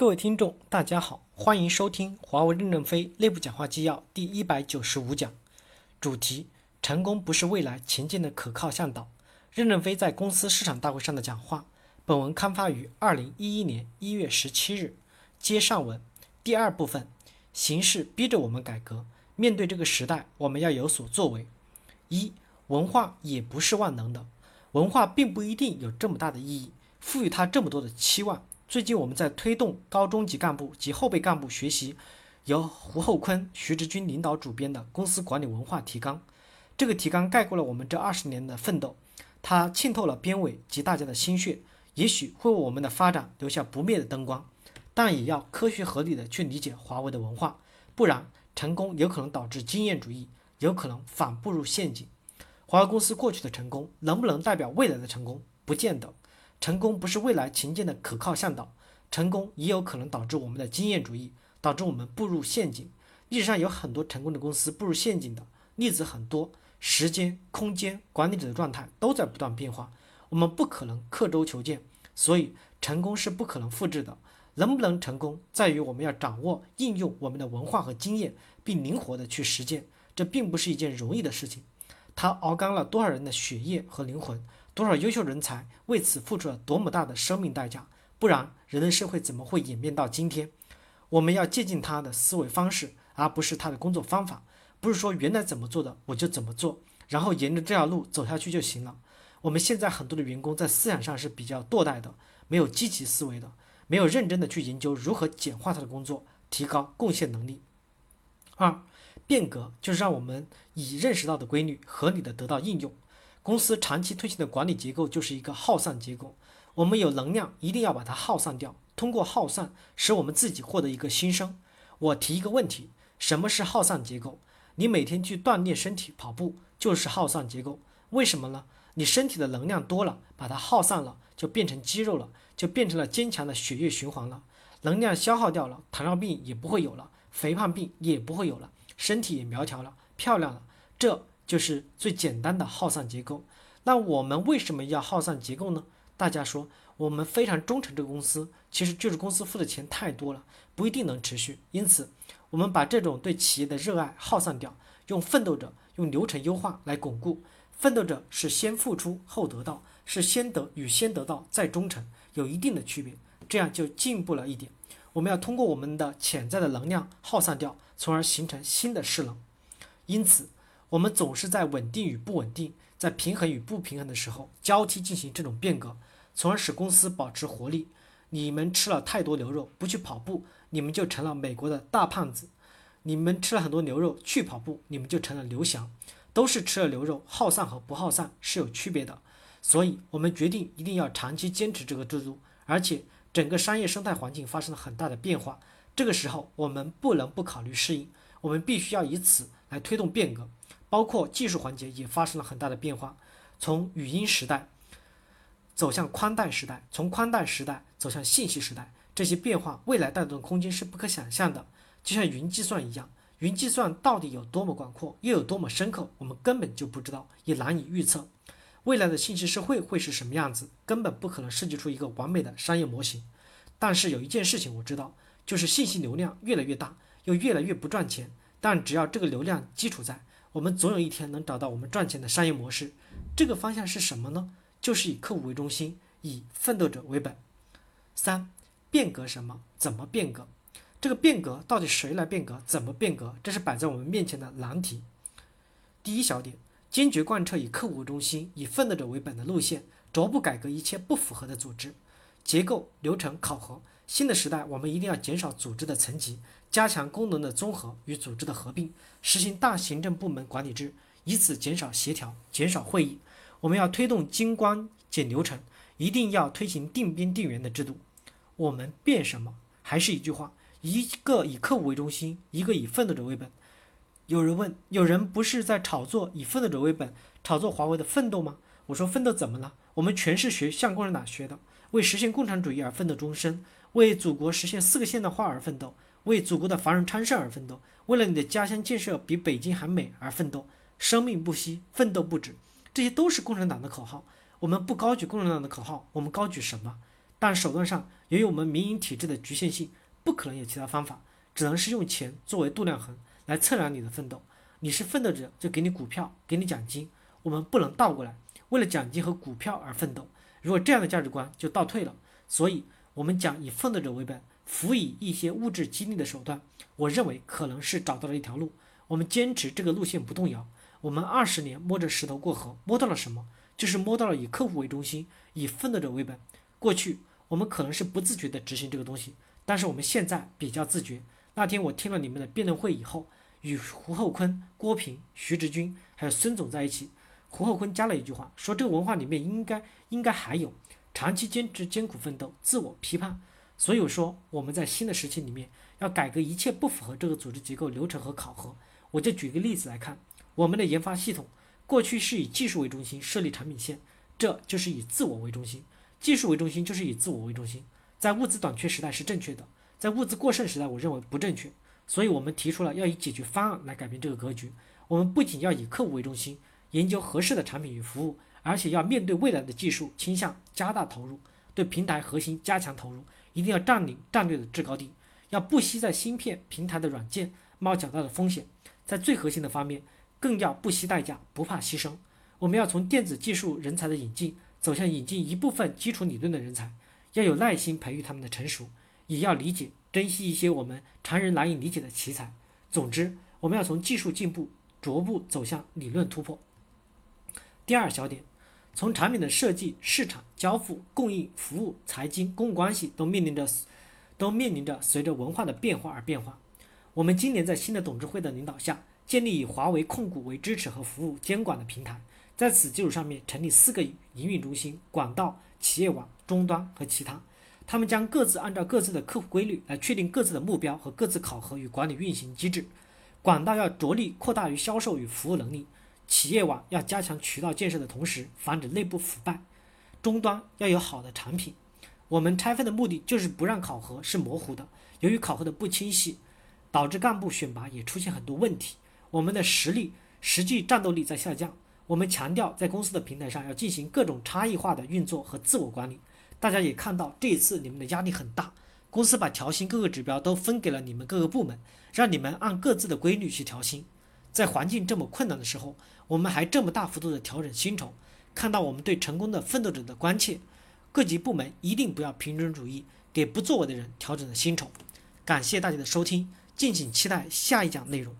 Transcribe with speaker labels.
Speaker 1: 各位听众，大家好，欢迎收听华为任正非内部讲话纪要第一百九十五讲，主题：成功不是未来前进的可靠向导。任正非在公司市场大会上的讲话。本文刊发于二零一一年一月十七日。接上文，第二部分，形势逼着我们改革，面对这个时代，我们要有所作为。一，文化也不是万能的，文化并不一定有这么大的意义，赋予它这么多的期望。最近我们在推动高中级干部及后备干部学习由胡厚坤、徐直军领导主编的公司管理文化提纲。这个提纲概括了我们这二十年的奋斗，它浸透了编委及大家的心血，也许会为我们的发展留下不灭的灯光。但也要科学合理的去理解华为的文化，不然成功有可能导致经验主义，有可能反步入陷阱。华为公司过去的成功能不能代表未来的成功？不见得。成功不是未来前进的可靠向导，成功也有可能导致我们的经验主义，导致我们步入陷阱。历史上有很多成功的公司步入陷阱的例子很多，时间、空间、管理者的状态都在不断变化，我们不可能刻舟求剑，所以成功是不可能复制的。能不能成功，在于我们要掌握、应用我们的文化和经验，并灵活的去实践。这并不是一件容易的事情，它熬干了多少人的血液和灵魂。多少优秀人才为此付出了多么大的生命代价？不然，人类社会怎么会演变到今天？我们要借鉴他的思维方式，而不是他的工作方法。不是说原来怎么做的我就怎么做，然后沿着这条路走下去就行了。我们现在很多的员工在思想上是比较堕怠的，没有积极思维的，没有认真的去研究如何简化他的工作，提高贡献能力。二，变革就是让我们已认识到的规律合理的得到应用。公司长期推行的管理结构就是一个耗散结构。我们有能量，一定要把它耗散掉。通过耗散，使我们自己获得一个新生。我提一个问题：什么是耗散结构？你每天去锻炼身体、跑步，就是耗散结构。为什么呢？你身体的能量多了，把它耗散了，就变成肌肉了，就变成了坚强的血液循环了。能量消耗掉了，糖尿病也不会有了，肥胖病也不会有了，身体也苗条了，漂亮了。这。就是最简单的耗散结构。那我们为什么要耗散结构呢？大家说我们非常忠诚这个公司，其实就是公司付的钱太多了，不一定能持续。因此，我们把这种对企业的热爱耗散掉，用奋斗者、用流程优化来巩固。奋斗者是先付出后得到，是先得与先得到再忠诚有一定的区别，这样就进步了一点。我们要通过我们的潜在的能量耗散掉，从而形成新的势能。因此。我们总是在稳定与不稳定，在平衡与不平衡的时候交替进行这种变革，从而使公司保持活力。你们吃了太多牛肉，不去跑步，你们就成了美国的大胖子；你们吃了很多牛肉，去跑步，你们就成了刘翔。都是吃了牛肉，耗散和不耗散是有区别的。所以，我们决定一定要长期坚持这个制度，而且整个商业生态环境发生了很大的变化。这个时候，我们不能不考虑适应，我们必须要以此来推动变革。包括技术环节也发生了很大的变化，从语音时代走向宽带时代，从宽带时代走向信息时代，这些变化未来带动的空间是不可想象的。就像云计算一样，云计算到底有多么广阔，又有多么深刻，我们根本就不知道，也难以预测。未来的信息社会会是什么样子，根本不可能设计出一个完美的商业模型。但是有一件事情我知道，就是信息流量越来越大，又越来越不赚钱。但只要这个流量基础在。我们总有一天能找到我们赚钱的商业模式，这个方向是什么呢？就是以客户为中心，以奋斗者为本。三，变革什么？怎么变革？这个变革到底谁来变革？怎么变革？这是摆在我们面前的难题。第一小点，坚决贯彻以客户为中心，以奋斗者为本的路线，逐步改革一切不符合的组织结构、流程、考核。新的时代，我们一定要减少组织的层级。加强功能的综合与组织的合并，实行大行政部门管理制，以此减少协调、减少会议。我们要推动精关减流程，一定要推行定编定员的制度。我们变什么？还是一句话：一个以客户为中心，一个以奋斗者为本。有人问：有人不是在炒作以奋斗者为本，炒作华为的奋斗吗？我说：奋斗怎么了？我们全是学向共产党学的，为实现共产主义而奋斗终身，为祖国实现四个现代化而奋斗。为祖国的繁荣昌盛而奋斗，为了你的家乡建设比北京还美而奋斗，生命不息，奋斗不止，这些都是共产党的口号。我们不高举共产党的口号，我们高举什么？但手段上由于我们民营体制的局限性，不可能有其他方法，只能是用钱作为度量衡来测量你的奋斗。你是奋斗者，就给你股票，给你奖金。我们不能倒过来，为了奖金和股票而奋斗。如果这样的价值观就倒退了。所以，我们讲以奋斗者为本，辅以一些物质激励的手段。我认为可能是找到了一条路。我们坚持这个路线不动摇。我们二十年摸着石头过河，摸到了什么？就是摸到了以客户为中心，以奋斗者为本。过去我们可能是不自觉地执行这个东西，但是我们现在比较自觉。那天我听了你们的辩论会以后。与胡厚昆、郭平、徐直军还有孙总在一起，胡厚昆加了一句话，说这个文化里面应该应该还有长期坚持艰苦奋斗、自我批判。所以说我们在新的时期里面要改革一切不符合这个组织结构流程和考核。我就举个例子来看，我们的研发系统过去是以技术为中心设立产品线，这就是以自我为中心。技术为中心就是以自我为中心，在物资短缺时代是正确的，在物资过剩时代，我认为不正确。所以，我们提出了要以解决方案来改变这个格局。我们不仅要以客户为中心，研究合适的产品与服务，而且要面对未来的技术倾向，加大投入，对平台核心加强投入，一定要占领战略的制高地，要不惜在芯片平台的软件冒较大的风险，在最核心的方面更要不惜代价，不怕牺牲。我们要从电子技术人才的引进走向引进一部分基础理论的人才，要有耐心培育他们的成熟，也要理解。珍惜一些我们常人难以理解的奇才。总之，我们要从技术进步逐步走向理论突破。第二小点，从产品的设计、市场、交付、供应、服务、财经、公共关系都面临着都面临着随着文化的变化而变化。我们今年在新的董事会的领导下，建立以华为控股为支持和服务监管的平台，在此基础上面成立四个营运中心：管道、企业网、终端和其他。他们将各自按照各自的客户规律来确定各自的目标和各自考核与管理运行机制。管道要着力扩大于销售与服务能力，企业网要加强渠道建设的同时防止内部腐败，终端要有好的产品。我们拆分的目的就是不让考核是模糊的，由于考核的不清晰，导致干部选拔也出现很多问题。我们的实力实际战斗力在下降。我们强调在公司的平台上要进行各种差异化的运作和自我管理。大家也看到，这一次你们的压力很大，公司把调薪各个指标都分给了你们各个部门，让你们按各自的规律去调薪。在环境这么困难的时候，我们还这么大幅度的调整薪酬，看到我们对成功的奋斗者的关切。各级部门一定不要平均主义，给不作为的人调整了薪酬。感谢大家的收听，敬请期待下一讲内容。